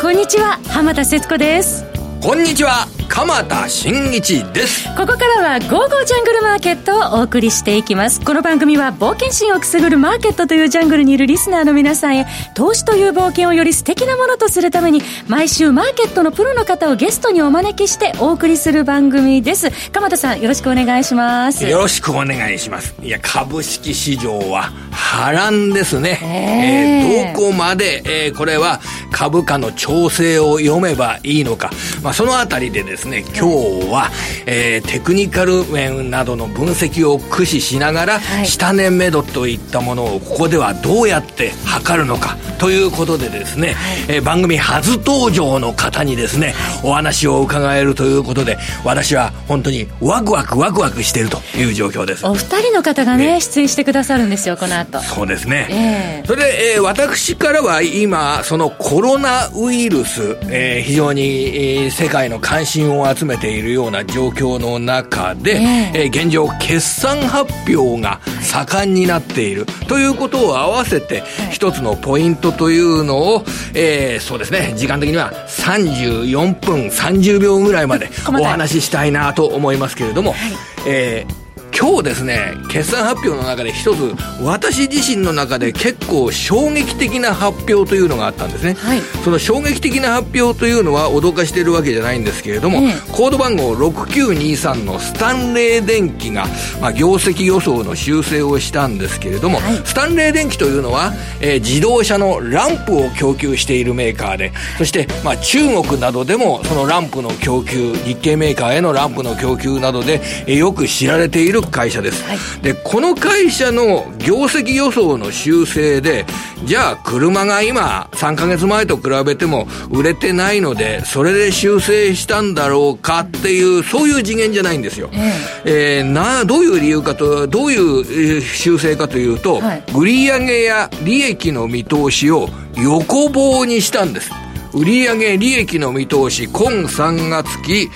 こんにちは。浜田節子です。こんにちは。鎌田新一です。ここからは「ゴーゴージャングルマーケット」をお送りしていきます。この番組は冒険心をくすぐるマーケットというジャングルにいるリスナーの皆さんへ投資という冒険をより素敵なものとするために毎週マーケットのプロの方をゲストにお招きしてお送りする番組です。鎌田さんよろしくお願いします。よろしくお願いします。いや株式市場は波乱ですね、えー、えー、どこまで、えー、これは株価の調整を読めばいいのか、まあ、そのあたりでですですね今日は、えー、テクニカル面などの分析を駆使しながら、はい、下値目処といったものをここではどうやって測るのかということでですね、はい、えー、番組初登場の方にですね、お話を伺えるということで私は本当にワクワクワクワクしているという状況です。お二人の方がね、出演してくださるんですよこの後。そうですね、えー、それで、えー、私からは今そのコロナウイルス、えー、非常に、えー、世界の関心を集めているような状況の中で、えー、現状決算発表が盛んになっている。ということを合わせて一つのポイントというのを、えー、そうですね。時間的には34分30秒ぐらいまで お話ししたいなと思いますけれども、はい、えー今日ですね決算発表の中で一つ私自身の中で結構衝撃的な発表というのがあったんですね、はい、その衝撃的な発表というのは脅かしているわけじゃないんですけれども、えコード番号6923のスタンレー電機が、まあ、業績予想の修正をしたんですけれども、はい、スタンレー電機というのは、えー、自動車のランプを供給しているメーカーでそして、まあ、中国などでもそのランプの供給日系メーカーへのランプの供給などで、えー、よく知られている会社です、はい、でこの会社の業績予想の修正でじゃあ車が今3か月前と比べても売れてないのでそれで修正したんだろうかっていうそういう次元じゃないんですよ、ええ。ー、などういう理由かとどういう修正かというと、はい、売上や利益の見通しを横棒にしたんです。売上利益の見通し今3月期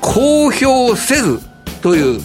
公表せずという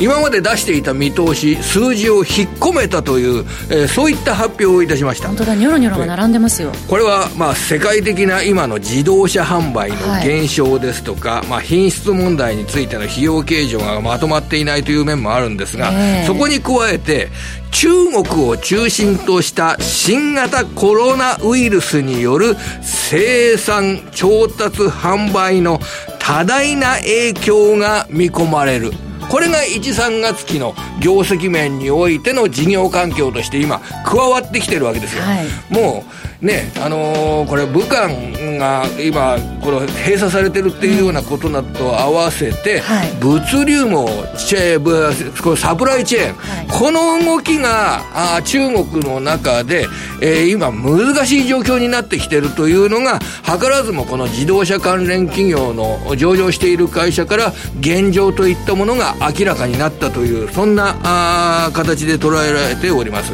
今まで出していた見通し数字を引っ込めたという、えー、そういった発表をいたしました。本当だニョロニョロが並んでますよ。これはまあ世界的な今の自動車販売の減少ですとか、はい、まあ、品質問題についての費用計上がまとまっていないという面もあるんですが、えー、そこに加えて中国を中心とした新型コロナウイルスによる生産調達販売の多大な影響が見込まれるこれが13月期の業績面においての事業環境として今加わってきてるわけですよ、はい、もうねあのー、これ武漢が今この閉鎖されてるっていうようなことなどと合わせて、はい、物流もチェーサプライチェーン、はい、この動きがあ中国の中で、えー、今難しい状況になってきてるというのが図らずもこの自動車関連企業の上場している会社から現状といったものが明らかになったというそんなあ形で捉えられております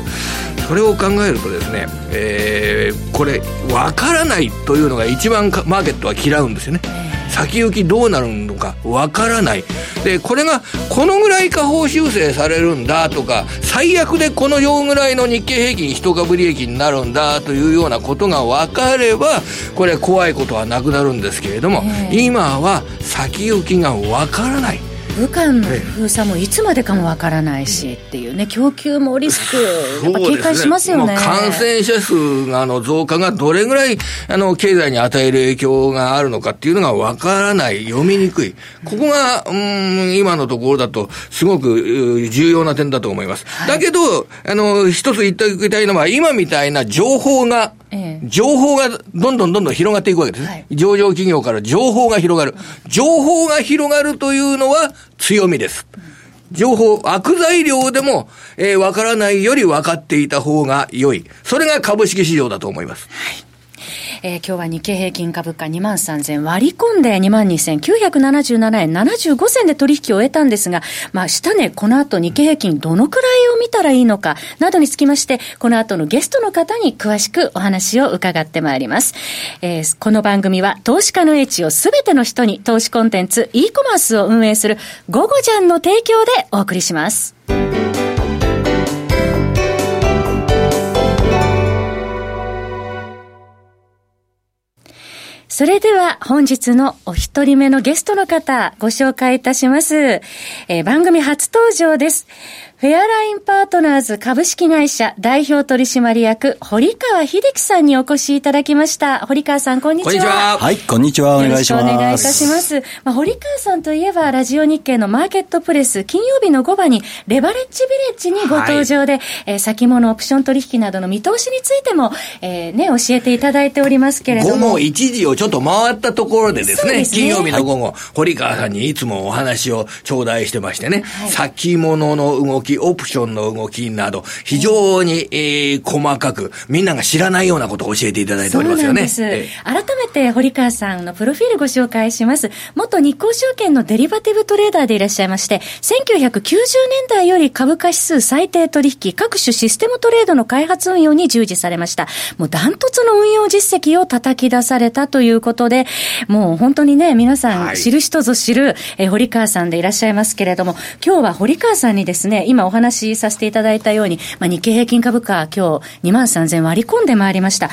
それを考えるとですね、えー、これ分からないというのが一番マーケットは嫌うんですよね。先行きどうなるのかわからない。でこれがこのぐらい下方修正されるんだとか最悪でこのようぐらいの日経平均一株利益になるんだというようなことが分かればこれ怖いことはなくなるんですけれども、今は先行きがわからない武漢の封鎖もいつまでかもわからないしっていうね、供給もリスク、やっぱ警戒しますよね。ね感染者数がの増加がどれぐらいあの経済に与える影響があるのかっていうのがわからない、読みにくい。ここが、うん、今のところだと、すごく重要な点だと思います。はい、だけど、あの、一つ言っておきたいのは、今みたいな情報が情報がどんどんどんどん広がっていくわけです。はい、上場企業から情報が広がる。情報が広がるというのは強みです。情報、悪材料でも、えー、わからないより分かっていた方が良い。それが株式市場だと思います。はいえー、今日は日経平均株価2万3000割り込んで2万2977円75銭で取引を終えたんですが、まあ、下値、この後日経平均どのくらいを見たらいいのかなどにつきまして、この後のゲストの方に詳しくお話を伺ってまいります。えー、この番組は投資家の英知をすべての人に投資コンテンツ e コマースを運営するゴゴジャンの提供でお送りします。それでは本日のお一人目のゲストの方、ご紹介いたします。えー、番組初登場です。フェアラインパートナーズ株式会社代表取締役、堀川秀樹さんにお越しいただきました。堀川さん、こんにちは。こんにちは。はい、こんにちは。お願いします。よろしくお願いいたします。まあ、堀川さんといえば、ラジオ日経のマーケットプレス、金曜日の5番に、レバレッジビレッジにご登場で、はい、えー、先物オプション取引などの見通しについても、えー、ね、教えていただいておりますけれども。午後1時をちょっと回ったところでですね、すね金曜日の午後、はい、堀川さんにいつもお話を頂戴してましてね、はい、先物の動き、オプションの動きなど、非常に、えー、細かく、みんなが知らないようなことを教えていただいておりますよね。そうなんです。改めて、堀川さんのプロフィールご紹介します。元日興証券のデリバティブトレーダーでいらっしゃいまして、1990年代より株価指数最低取引、各種システムトレードの開発運用に従事されました。もうダントツの運用実績を叩き出されたということで、もう本当にね、皆さん知る人ぞ知る、はい、え堀川さんでいらっしゃいますけれども、今日は堀川さんにですね、今お話しさせていただいたように、まあ、日経平均株価、今日2万3000割り込んでまいりました。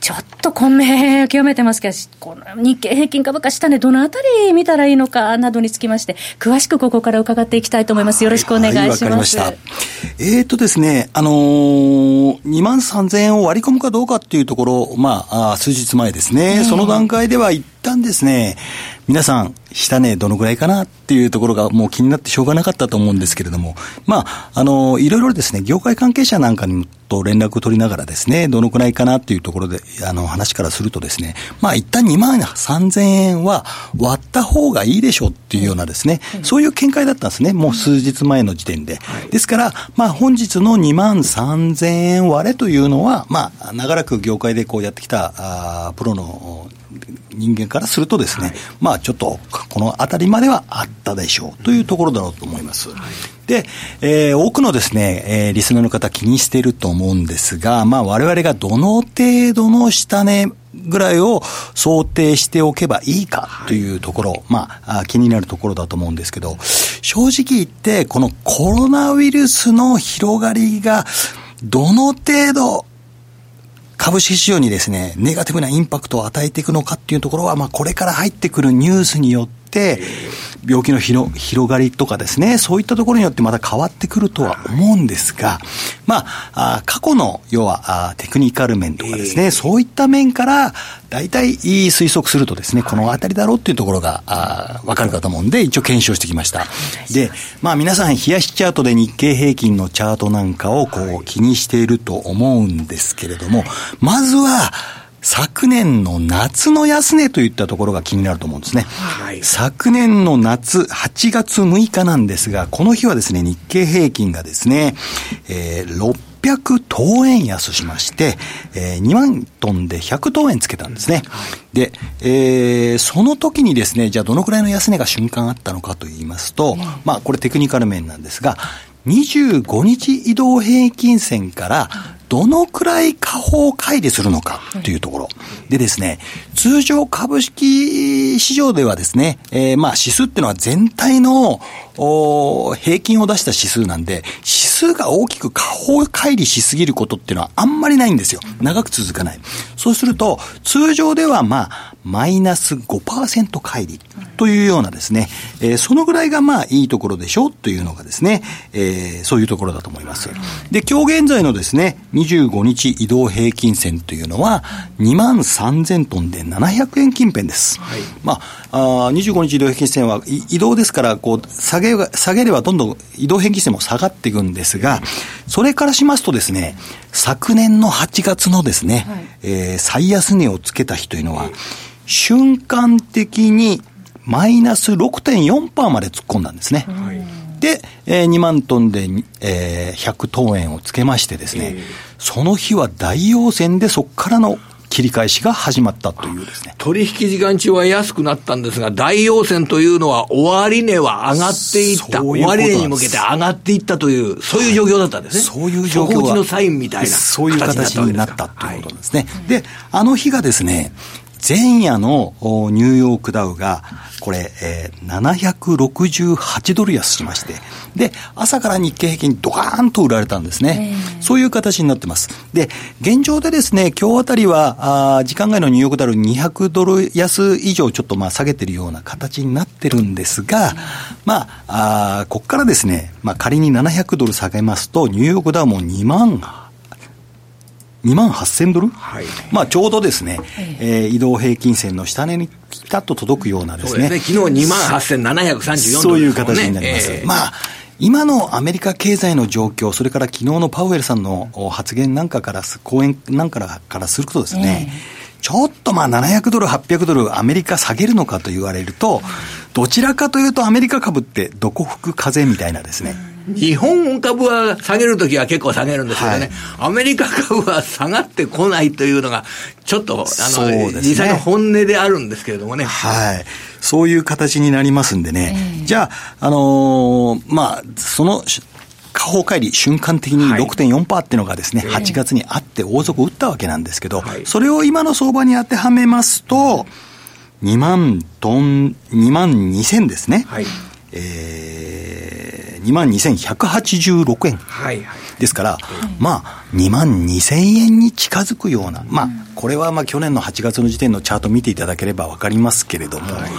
ちょっと混迷極めてますけど、この日経平均株価下値、どのあたり見たらいいのかなどにつきまして、詳しくここから伺っていきたいと思います。よろしくお願いします。はい、わ、かりました。えっ、ー、とですね、あのー、2万3000円を割り込むかどうかっていうところ、まあ、あ数日前ですね、その段階では一旦ですね、皆さん、下値どのぐらいかなっていうところがもう気になってしょうがなかったと思うんですけれども、まあ、あの、いろいろですね、業界関係者なんかにと連絡を取りながらですね、どのくらいかなっていうところで、あの、話からするとですね、まあ、一旦2万3000円は割った方がいいでしょうっていうようなですね、そういう見解だったんですね、もう数日前の時点で。ですから、まあ、本日の2万3000円割れというのは、まあ、長らく業界でこうやってきた、あプロの人間からするとですね、はい、まあちょっとこの辺りまではあったでしょうというところだろうと思います。はい。で、えー、多くのですね、えー、リスナーの方気にしていると思うんですが、まあ我々がどの程度の下値ぐらいを想定しておけばいいかというところ、はい、まあ気になるところだと思うんですけど、正直言ってこのコロナウイルスの広がりがどの程度株式市場にですね、ネガティブなインパクトを与えていくのかっていうところは、まあ、これから入ってくるニュースによって、病気の広広がりとかですね、そういったところによってまた変わってくるとは思うんですが、まあ、あ過去の、要はあテクニカル面とかですね、そういった面から、大体推測するとですね、この辺りだろうっていうところが、あわかるかと思うんで、一応検証してきました。で、まあ皆さん、冷やしチャートで日経平均のチャートなんかをこう気にしていると思うんですけれども、まずは、昨年の夏の安値といったところが気になると思うんですね。はい、昨年の夏、8月6日なんですが、この日はですね、日経平均がですね、えー、600等円安しまして、えー、2万トンで100等円つけたんですね。はい、で、えー、その時にですね、じゃあどのくらいの安値が瞬間あったのかと言いますと、うん、まあこれテクニカル面なんですが、25日移動平均線からどのくらい下方乖離するのかというところ。でですね、通常株式市場ではですね、えー、まあ指数っていうのは全体の平均を出した指数なんで、指数が大きく下方乖離しすぎることっていうのはあんまりないんですよ。長く続かない。そうすると、通常ではまあ、マイナス5%乖離というようなですね、えー、そのぐらいがまあいいところでしょうというのがですね、えー、そういうところだと思います。で、今日現在のですね、25日移動平均線というのは、2万3000トンで700円近辺です。はい、まあ、あ25日移動平均線は移動ですから、こう、下げが、下げればどんどん移動平均線も下がっていくんですが、それからしますとですね、昨年の8月のですね、はい、えー、最安値をつけた日というのは、瞬間的にマイナス6.4%まで突っ込んだんですね。はい、で、えー、2万トンで、えー、100等円をつけましてですね、その日は大陽線でそこからの切り返しが始まったというですね。取引時間中は安くなったんですが、大陽線というのは終値は上がっていった。終値に向けて上がっていったという、そういう状況だったんですね。そういう状況のサインみたいなそういう形になったということですね。で、あの日がですね、前夜のニューヨークダウが、これ、えー、768ドル安しまして、で、朝から日経平均ドカーンと売られたんですね。そういう形になってます。で、現状でですね、今日あたりは、あ時間外のニューヨークダウ200ドル安以上ちょっとまあ下げてるような形になってるんですが、まあ、あここからですね、まあ仮に700ドル下げますと、ニューヨークダウも2万2万8000ドル、はい、まあちょうどですね、えー、移動平均線の下値にピタッと届くようなですね。すね。昨日2万8734ドル、そういう形になります。えー、まあ今のアメリカ経済の状況、それから昨日のパウエルさんの発言なんかから、講演なんかからするとですね、えー、ちょっとまあ700ドル、800ドル、アメリカ下げるのかと言われると、どちらかというとアメリカ株ってどこ吹く風みたいなですね、日本株は下げるときは結構下げるんですけどね、はい、アメリカ株は下がってこないというのが、ちょっと、あの、ね、実際の本音であるんですけれどもね。はい。そういう形になりますんでね。えー、じゃあ、あのー、まあ、その、下方乖離、瞬間的に6.4%っていうのがですね、はい、8月にあって大底打ったわけなんですけど、はい、それを今の相場に当てはめますと、2万トン、2万2000ですね。はい、えー2万2186円。はいはい。ですから、まあ、2万2000円に近づくような、まあ、これはまあ去年の8月の時点のチャート見ていただければ分かりますけれども、はい、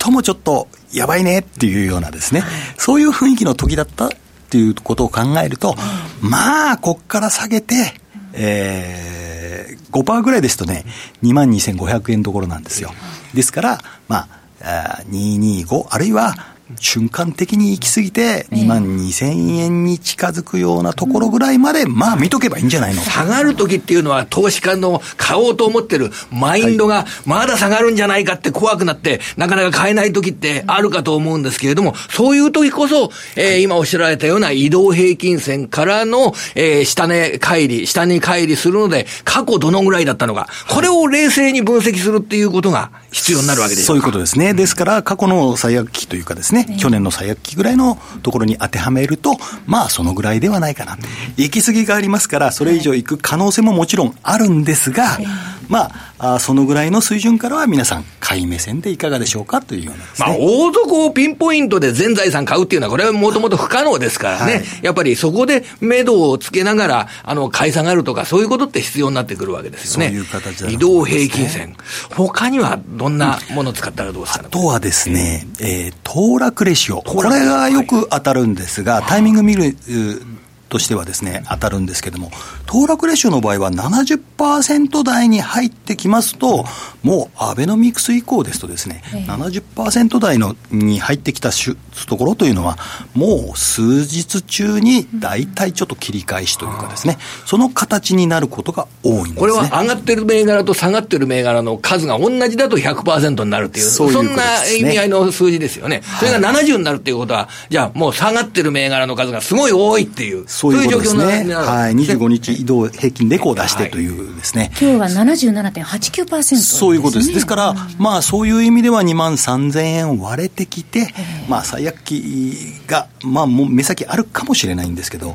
最もちょっとやばいねっていうようなですね、そういう雰囲気の時だったっていうことを考えると、まあ、こっから下げて、えー、5%ぐらいですとね、2万2500円どころなんですよ。ですから、まあ、225、あるいは瞬間的に行き過ぎて、2万2000円に近づくようなところぐらいまで、まあ見とけばいいんじゃないの？下がるときっていうのは、投資家の買おうと思ってるマインドが、まだ下がるんじゃないかって怖くなって、なかなか買えないときってあるかと思うんですけれども、そういうときこそ、えー、今おっしゃられたような移動平均線からの、えー、下値乖離、下に乖離するので、過去どのぐらいだったのか、これを冷静に分析するっていうことが必要になるわけですそういうことですね。ですから、過去の最悪期というかですね、去年の最悪期ぐらいのところに当てはめると、まあそのぐらいではないかな。行き過ぎがありますから、それ以上行く可能性ももちろんあるんですが、まあ、あそのぐらいの水準からは皆さん、買い目線でいかがでしょうかというような、ね、まあ、大底をピンポイントで全財産買うっていうのは、これはもともと不可能ですからね、はい、やっぱりそこで目処をつけながら、あの、買い下がるとか、そういうことって必要になってくるわけですよね。そういう形、ね、移動平均線。他にはどんなものを使ったらどうですか、ね、あとはですね、えー、騰落レシオ。これがよく当たるんですが、タイミング見る、としてはですね、当たるんですけども、騰落レシオの場合は70%台に入ってきますと、もうアベノミクス以降ですとですね、えー、70%台のに入ってきたところというのは、もう数日中に大体ちょっと切り返しというかですね、その形になることが多いんです、ね、これは上がってる銘柄と下がってる銘柄の数が同じだと100%になるっていう、そういう、ね、そんな意味合いの数字ですよね。それが70になるっていうことは、じゃあもう下がってる銘柄の数がすごい多いっていう。そういうことですね。はい。25日移動平均レコを出してというですね。今日は77.89%、そういうことです。ですから、まあそういう意味では2万3000円割れてきて、まあ最悪期が、まあもう目先あるかもしれないんですけど、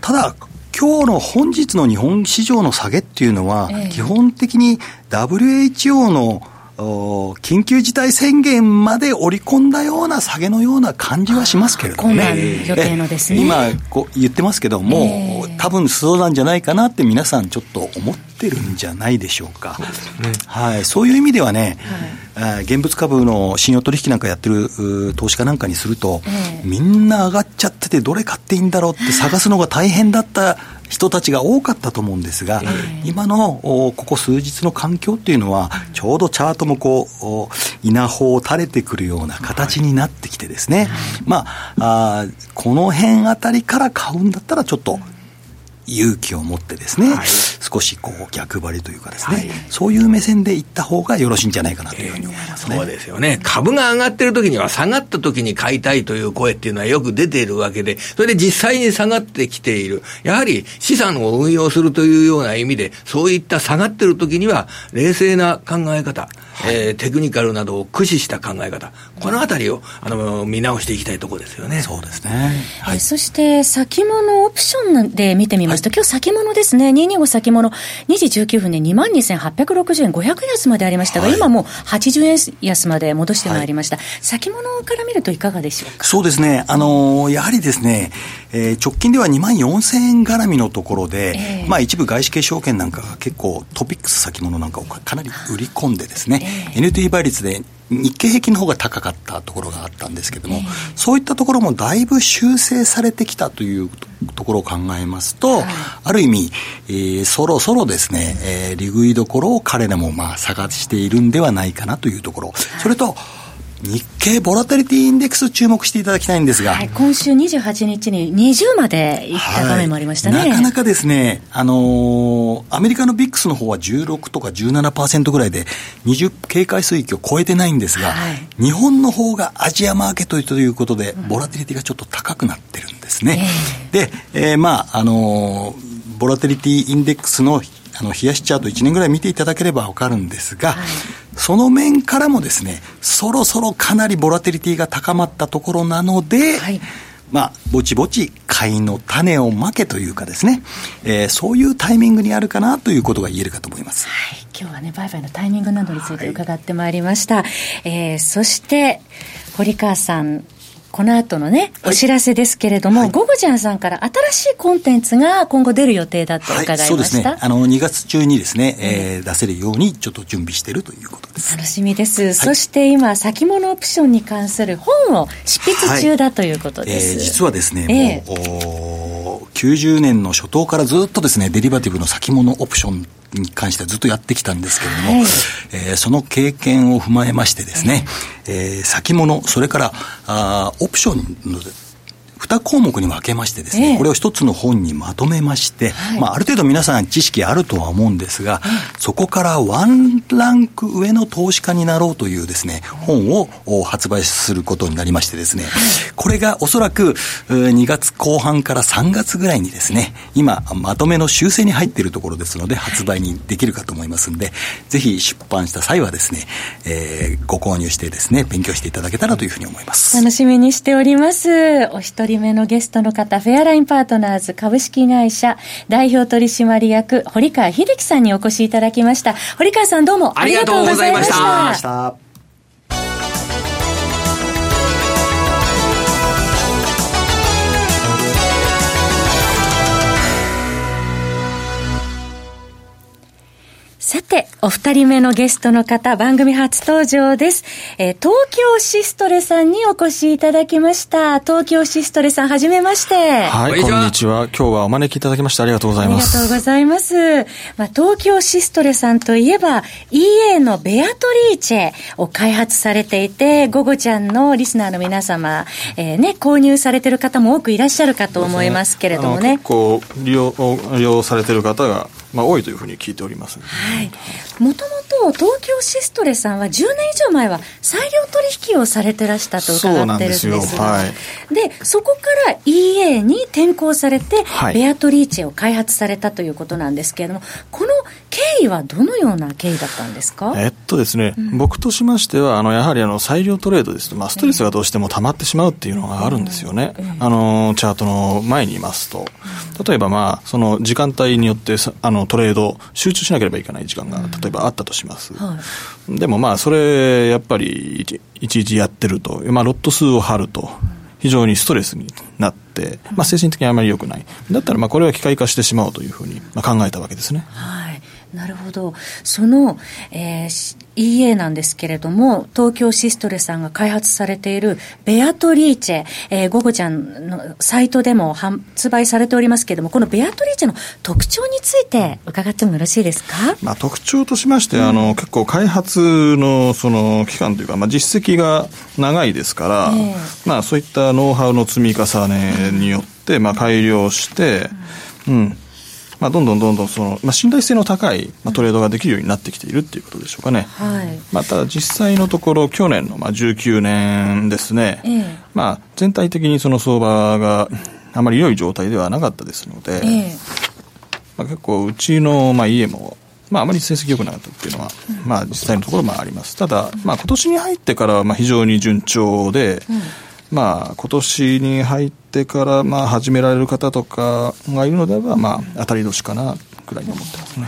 ただ、今日の本日の日本市場の下げっていうのは、基本的に WHO の緊急事態宣言まで織り込んだような下げのような感じはしますけれどもね。予定のですね。今こう言ってますけども、えー、多分そうなんじゃないかなって皆さんちょっと思ってるんじゃないでしょうか。ね、はい。そういう意味ではね、はい、現物株の信用取引なんかやってる投資家なんかにすると、えー、みんな上がっちゃっててどれ買っていいんだろうって探すのが大変だった人たちが多かったと思うんですが、今のここ数日の環境っていうのは、ちょうどチャートもこう、稲穂を垂れてくるような形になってきてですね、まあ、あこの辺あたりから買うんだったらちょっと勇気を持ってですね、はい、少しこう逆張りというかですね、はい、そういう目線でいった方がよろしいんじゃないかなというふうに思いますね、そうですよね。株が上がってる時には下がった時に買いたいという声っていうのはよく出ているわけで、それで実際に下がってきている。やはり資産を運用するというような意味で、そういった下がってる時には冷静な考え方、はい、えー、テクニカルなどを駆使した考え方、このあたりをあの見直していきたいところですよね。そうですね。はい、そして先物オプションで見てみますと、はい、今日先物ですね、225先物、2時19分で22,860円、500円安までありましたが、はい、今もう80円安まで戻してまいりました、はい、先物から見るといかがでしょうか？そうですね、あのー、やはりですね、えー、直近では2万4000円絡みのところで、えー、まあ一部外資系証券なんかが結構トピックス先物なんかをかなり売り込んでですね、えー、NT 倍率で日経平均の方が高かったところがあったんですけども、えー、そういったところもだいぶ修正されてきたというところを考えますと、はい、ある意味、えー、そろそろですね、えー、利食いどころを彼らもまあ探しているんではないかなというところ、それと、日経ボラテリティインデックス注目していただきたいんですが、はい、今週28日に20までいった場面もありましたね、はい、なかなかですね、あのー、アメリカのビックスの方は16とか17%ぐらいで20警戒水域を超えてないんですが、はい、日本の方がアジアマーケットということで、ボラテリティがちょっと高くなってるんですね、えー、で、えー、まああのー、ボラテリティインデックスのあの冷やしチャート1年ぐらい見ていただければ分かるんですが、はい、その面からもですね、そろそろかなりボラテリティが高まったところなので、はい、まあ、ぼちぼち買いの種をまけというかですね、えー、そういうタイミングにあるかなということが言えるかと思います。はい、今日はね、売買のタイミングなどについて伺ってまいりました。はい、えー、そして、堀川さん、この後のね、お知らせですけれども、はい、ゴゴジャンさんから新しいコンテンツが今後出る予定だと伺いました、はい、そうですね。あの、2月中にですね、えー、出せるようにちょっと準備しているということです。楽しみです。はい、そして今、先物オプションに関する本を執筆中だということです。えー、実はですね、えー、もう、90年の初頭からずっとですね、デリバティブの先物オプションに関してはずっとやってきたんですけれども、はい、えー、その経験を踏まえましてですね、えー、先物、それからあオプションの2項目に分けましてですね、えー、これを一つの本にまとめまして、はい、まあ、ある程度皆さん知識あるとは思うんですが、そこからワンランク上の投資家になろうというですね、本を発売することになりましてですね、これがおそらく2月後半から3月ぐらいにですね、今まとめの修正に入っているところですので、発売にできるかと思いますんで、ぜひ出版した際はですね、えー、ご購入してですね、勉強していただけたらというふうに思います。楽しみにしております。お一人人目のゲストの方、フェアラインパートナーズ株式会社代表取締役、堀川秀樹さんにお越しいただきました。堀川さんどうもありがとうございました。お二人目のゲストの方、番組初登場です。えー、東京シストレさんにお越しいただきました。東京シストレさん、はじめまして。はい、こんにちは。今日はお招きいただきましてありがとうございます。ありがとうございます。まあ、東京シストレさんといえば、EA のベアトリーチェを開発されていて、ゴゴちゃんのリスナーの皆様、えー、ね、購入されてる方も多くいらっしゃるかと思いますけれどもね。ね結構利用、利用されてる方がまあ、多いというふうに聞いております、はい、もともと東京シストレさんは10年以上前は裁量取引をされてらしたと伺ってるんですが。そはい、でそこから EA に転向されて、はい、ベアトリーチェを開発されたということなんですけれどもこの経緯はどのような経緯だったんですか？えっとですね、うん、僕としましてはあのやはりあの裁量トレードですと、まあ、ストレスがどうしても溜まってしまうっていうのがあるんですよね、うん。うん、あのチャートの前にいますと。例えばまあその時間帯によってあのトレード集中しなければいけない時間が例えばあったとします、はい、でもまあそれやっぱりいちいちやってると、まあ、ロット数を張ると非常にストレスになって、まあ、精神的にあまり良くない。だったらまあこれは機械化してしまおうというふうにまあ考えたわけですね。はいなるほど。その、えー、EA なんですけれども、東京シストレさんが開発されているベアトリーチェ、えー、ゴゴちゃんのサイトでも発売されておりますけれども、このベアトリーチェの特徴について伺ってもよろしいですか、まあ、特徴としまして、うん、あの結構開発のその期間というか、まあ、実績が長いですから、えー、まあ、そういったノウハウの積み重ねによって、まあ、改良して、うん、うんまあ、どんどんどんどんその、まあ、信頼性の高い、まあ、トレードができるようになってきているっていうことでしょうかね。はい。まあ、ただ実際のところ、去年の、まあ、19年ですね、ええ、まあ、全体的にその相場があまり良い状態ではなかったですので、え、まあ、結構、うちの、まあ、家も、まあ、あまり成績良くなかったっていうのは、まあ、実際のところまああります。ただ、まあ、今年に入ってからはまあ非常に順調で、うんまあ、今年に入ってから、まあ、始められる方とかがいるのであれば、まあ、当たり年かなくらいに思ってますね。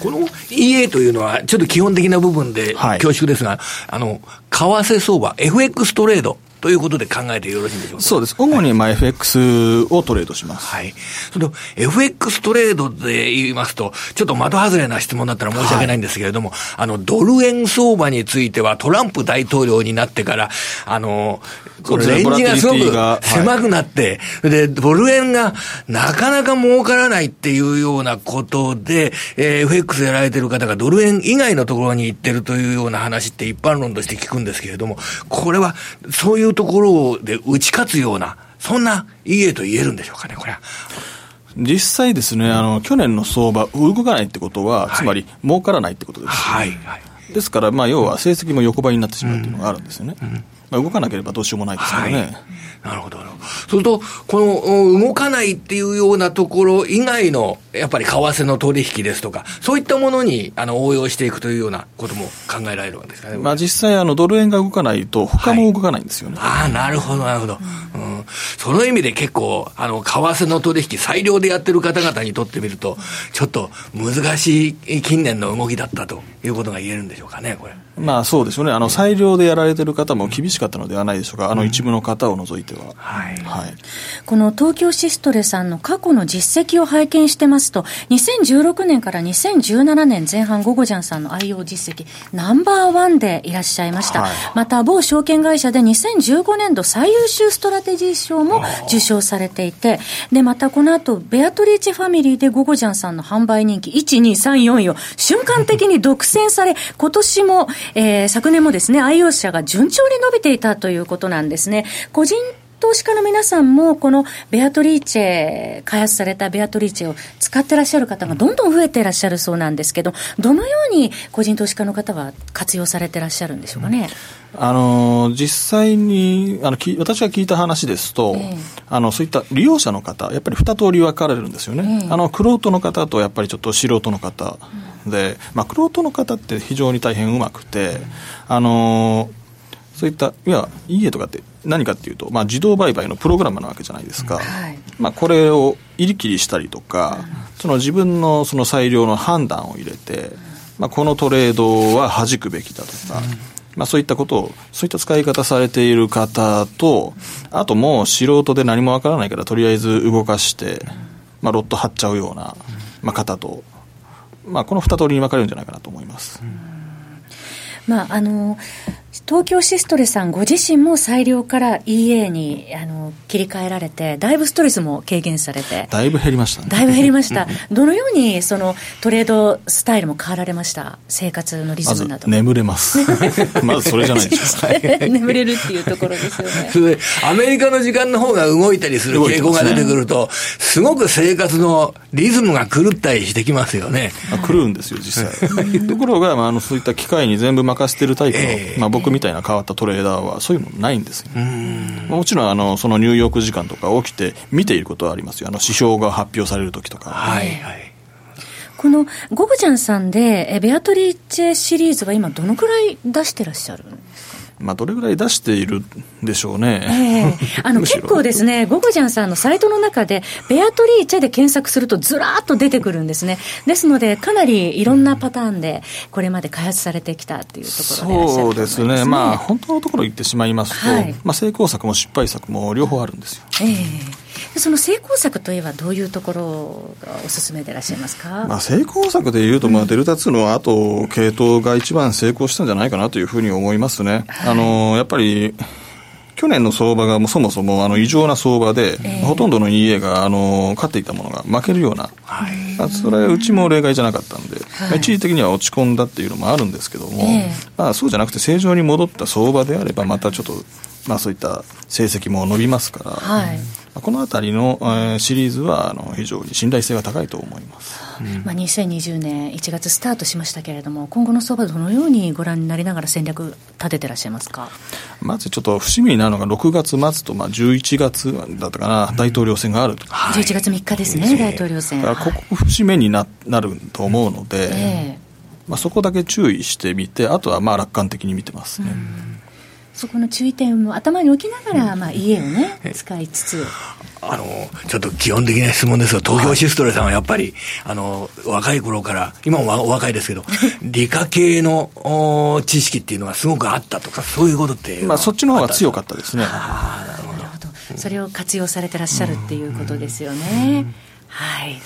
この EA というのは、ちょっと基本的な部分で恐縮ですが、はい、あの、為替相場、FX トレード、ということで考えてよろしいんでしょうか？そうです。主にまあ FX をトレードします。はい。その FX トレードで言いますと、ちょっと的外れな質問だったら申し訳ないんですけれども、はい、あの、ドル円相場についてはトランプ大統領になってから、あの、これレンジがすごく狭くなって、はい、で、ドル円がなかなか儲からないっていうようなことで、えー、FX やられてる方がドル円以外のところに行ってるというような話って一般論として聞くんですけれども、これはそういうところで打ち勝つような、そんな家と言えるんでしょうかね、これは。実際ですね、あの、去年の相場、動かないってことは、はい、つまり、儲からないってことです、ね、はい。はい、ですから、まあ、要は成績も横ばいになってしまうっていうのがあるんですよね。うんうんまあ、動かなければどうしようもないですからね。はいなるほど。それと、この動かないっていうようなところ以外の、やっぱり為替の取引ですとか、そういったものにあの応用していくというようなことも考えられるわけですかね。まあ実際、あのドル円が動かないと、他も動かないんですよね。はい、ああ、なるほど、なるほど。うん、その意味で結構、あの、為替の取引、裁量でやってる方々にとってみると、ちょっと難しい近年の動きだったということが言えるんでしょうかね、これ。まあそうでしょうね、あの裁量でやられてる方も厳しかったのではないでしょうか、あの一部の方を除いては。はい、はい、この東京シストレさんの過去の実績を拝見してますと、2016年から2017年前半、ゴゴジャンさんの愛用実績、ナンバーワンでいらっしゃいました。はい、また、某証券会社で2015年度最優秀ストラテジー賞も受賞されていて、で、またこの後、ベアトリーチェファミリーでゴゴジャンさんの販売人気1、2、3、4位を瞬間的に独占され、今年もえー、昨年もですね、愛用者が順調に伸びていたということなんですね。個人投資家の皆さんも、このベアトリーチェ、開発されたベアトリーチェを使ってらっしゃる方がどんどん増えていらっしゃるそうなんですけど、どのように個人投資家の方は活用されてらっしゃるんでしょうかね？あの実際にあの私が聞いた話ですと、えー、あのそういった利用者の方、やっぱり二通り分かれるんですよね、えー、あの玄人の方とやっぱりちょっと素人の方で、まあ、玄人の方って非常に大変うまくて、あのそういった、いや、家とかって何かっていうと、まあ、自動売買のプログラムなわけじゃないですか、はい、まあ、これを入り切りしたりとか、その自分のその裁量の判断を入れて、まあ、このトレードは弾くべきだとか、まあ、そういったことを、そういった使い方されている方と、あともう素人で何もわからないから、とりあえず動かして、まあ、ロット張っちゃうような、まあ、方と、まあ、この二通りに分かれるんじゃないかなと思います。まあ、あの東京シストレさんご自身も裁量から EA にあの切り替えられて、だいぶストレスも軽減されて、だいぶ減りました、ね、だいぶ減りました、どのようにそのトレードスタイルも変わられました、生活のリズムなど。ま眠れます、まずそれじゃないですか、眠れるっていうところですよね。それアメリカの時間の方が動いたりする傾向が出てくると、すごく生活のリズムが狂ったりしてきますよね。狂うんですよ、実際。ところが、まあ、あのそういった機械に全部任せてるタイプの、えー、まあ、僕みたいな変わったトレーダーはそういうのないんですよ。もちろんあのそのニューヨーク時間とか起きて見ていることはありますよ、あの指標が発表されるときとか。はいはいこのゴブジャンさんで、ベアトリーチェシリーズは今、どのくらい出してらっしゃるんですかまあ、どれぐらい出しているでしょうね。えー、あの結構ですね、ゴゴジャンさんのサイトの中で、ベアトリーチェで検索するとずらーっと出てくるんですね。ですので、かなりいろんなパターンで、これまで開発されてきたっていうところで、ね、そうですね。まあ、本当のところ言ってしまいますと、はい、まあ、成功策も失敗策も両方あるんですよ。えーその成功策といえば、どういうところがおすすめでいらっしゃいますか、まあ、成功策でいうと、まあ、デルタ2の後、系統が一番成功したんじゃないかなというふうに思いますね。はい、あのやっぱり去年の相場がもそもそもあの異常な相場で、えー、ほとんどの EA があの勝っていたものが負けるような、はい、それはうちも例外じゃなかったんで、はい、一時的には落ち込んだっていうのもあるんですけども、えー、まあ、そうじゃなくて正常に戻った相場であれば、またちょっと、まあ、そういった成績も伸びますから。はいこのあたりの、えー、シリーズはあの非常に信頼性が高いと思います、うん、まあ、2020年1月スタートしましたけれども、今後の相場、どのようにご覧になりながら戦略立ててらっしゃいますか？まずちょっと節目になるのが、6月末とまあ11月だったかな、大統領選があると、はい、11月3日ですね、大統領選。ここ節目にななると思うので、えー、まあ、そこだけ注意してみて、あとはまあ楽観的に見てますね。そこの注意点も頭に置きながら、まあ、家をね、使いつつ。あの、ちょっと基本的な質問ですが、東京シストレさんはやっぱり、あの、若い頃から、今もお若いですけど、理科系のお知識っていうのはすごくあったとか、そういうことって。まあ、そっちの方が強かったですね。なるほど。それを活用されてらっしゃるっていうことですよね。はい。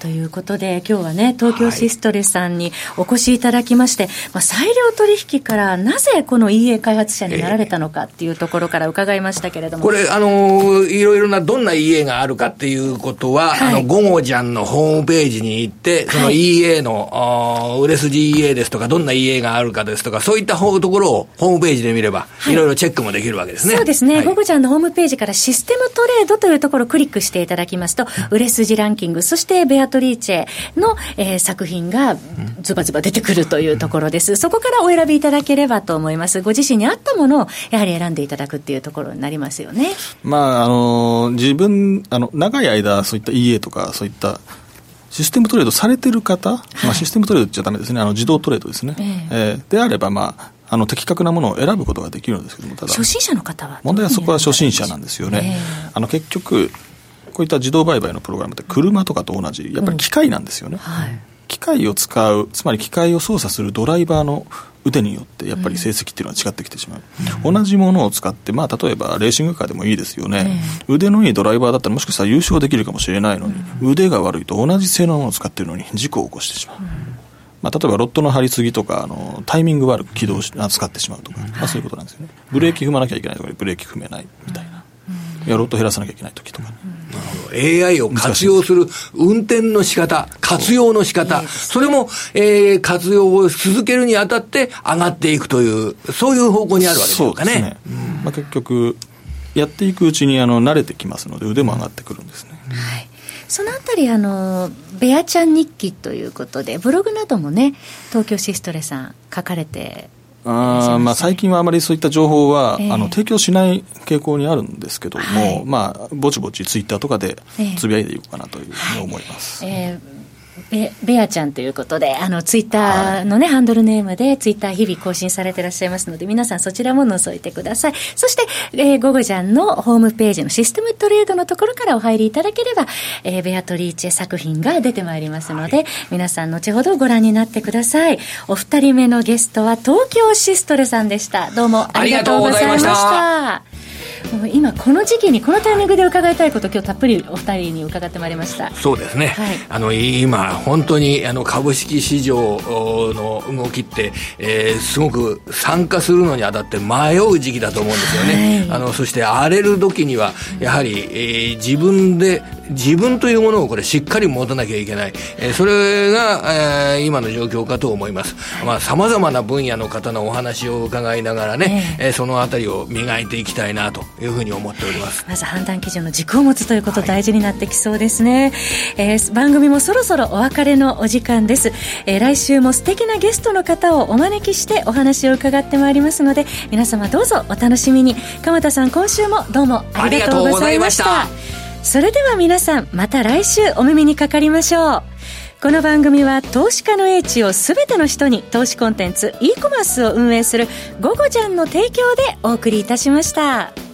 ということで、今日はね、東京シストレさんにお越しいただきまして、はい、まあ、裁量取引からなぜこの EA 開発者になられたのかっていうところから伺いましたけれども。これ、あの、いろいろなどんな EA があるかっていうことは、はい、あの、ゴゴジャンのホームページに行って、その EA の、はい、売れ筋 EA ですとか、どんな EA があるかですとか、そういったところをホームページで見れば、はい、いろいろチェックもできるわけですね。そうですね。ゴゴジャンのホームページからシステムトレードというところをクリックしていただきますと、売れ筋ランキング、そしてベアトリーチェ、の、えー、作品がズバズバ出てくるというところです。そこからお選びいただければと思います。ご自身に合ったものをやはり選んでいただくっていうところになりますよね。まあ、あの、自分、あの、長い間、そういった EA とか、そういったシステムトレードされてる方、はい、まあ、システムトレードって言っちゃだめですね、あの自動トレードですね、えー、えー、であれば、まあ、あの的確なものを選ぶことができるんですけども、ただ、初心者の方は問題はそこは初心者なんですよね。えー、あの結局こういった自動売買のプログラムって車とかと同じやっぱり機械なんですよね、うん。はい、機械を使うつまり機械を操作するドライバーの腕によってやっぱり成績っていうのは違ってきてしまう、うん、同じものを使って、まあ、例えばレーシングカーでもいいですよね、えー、腕のいいドライバーだったらもしかしたら優勝できるかもしれないのに、うん、腕が悪いと同じ性能のものを使ってるのに事故を起こしてしまう、うん、まあ、例えばロットの張りすぎとかあのタイミング悪く起動し使ってしまうとか、まあ、そういうことなんですよね。ブレーキ踏まなきゃいけないとかブレーキ踏めないみたいな、いやロット減らさなきゃいけない時とか、ね、AI を活用する運転の仕方、活用の仕方、それも、えー、活用を続けるにあたって上がっていくという、そういう方向にあるわけでしょうかね。ねまあ、結局、やっていくうちにあの慣れてきますので、腕も上がってくるんですね。はいそのあたり、あの、ベアちゃん日記ということで、ブログなどもね、東京シストレさん書かれてあまあ、最近はあまりそういった情報は、えー、あの提供しない傾向にあるんですけども、はい、まあ、ぼちぼちツイッターとかでつぶやいていこうかなというふうに思います。えーえーベベアちゃんということで、あの、ツイッターのね、はい、ハンドルネームで、ツイッター日々更新されていらっしゃいますので、皆さんそちらも覗いてください。そして、えー、ゴゴジャンのホームページのシステムトレードのところからお入りいただければ、えー、ベアトリーチェ作品が出てまいりますので、はい、皆さん後ほどご覧になってください。お二人目のゲストは東京シストレさんでした。どうもありがとうございました。今この時期にこのタイミングで伺いたいこと今日たっぷりお二人に伺ってまいりました。そうですね、はい、あの今本当にあの株式市場の動きって、えー、すごく参加するのにあたって迷う時期だと思うんですよね、はい、あのそして荒れる時にはやはり、えー、自分で自分というものをこれしっかり持たなきゃいけない、えー、それが、えー、今の状況かと思います。さまざ、まな分野の方のお話を伺いながらね、えー、そのあたりを磨いていきたいなというふうに思っております。まず判断基準の軸を持つということ大事になってきそうですね、はい、えー、番組もそろそろお別れのお時間です、えー、来週も素敵なゲストの方をお招きしてお話を伺ってまいりますので皆様どうぞお楽しみに。鎌田さん今週もどうもありがとうございました。それでは皆さんまた来週お耳にかかりましょう。この番組は投資家の英知を全ての人に投資コンテンツ e コマースを運営する「ゴゴジャン」の提供でお送りいたしました。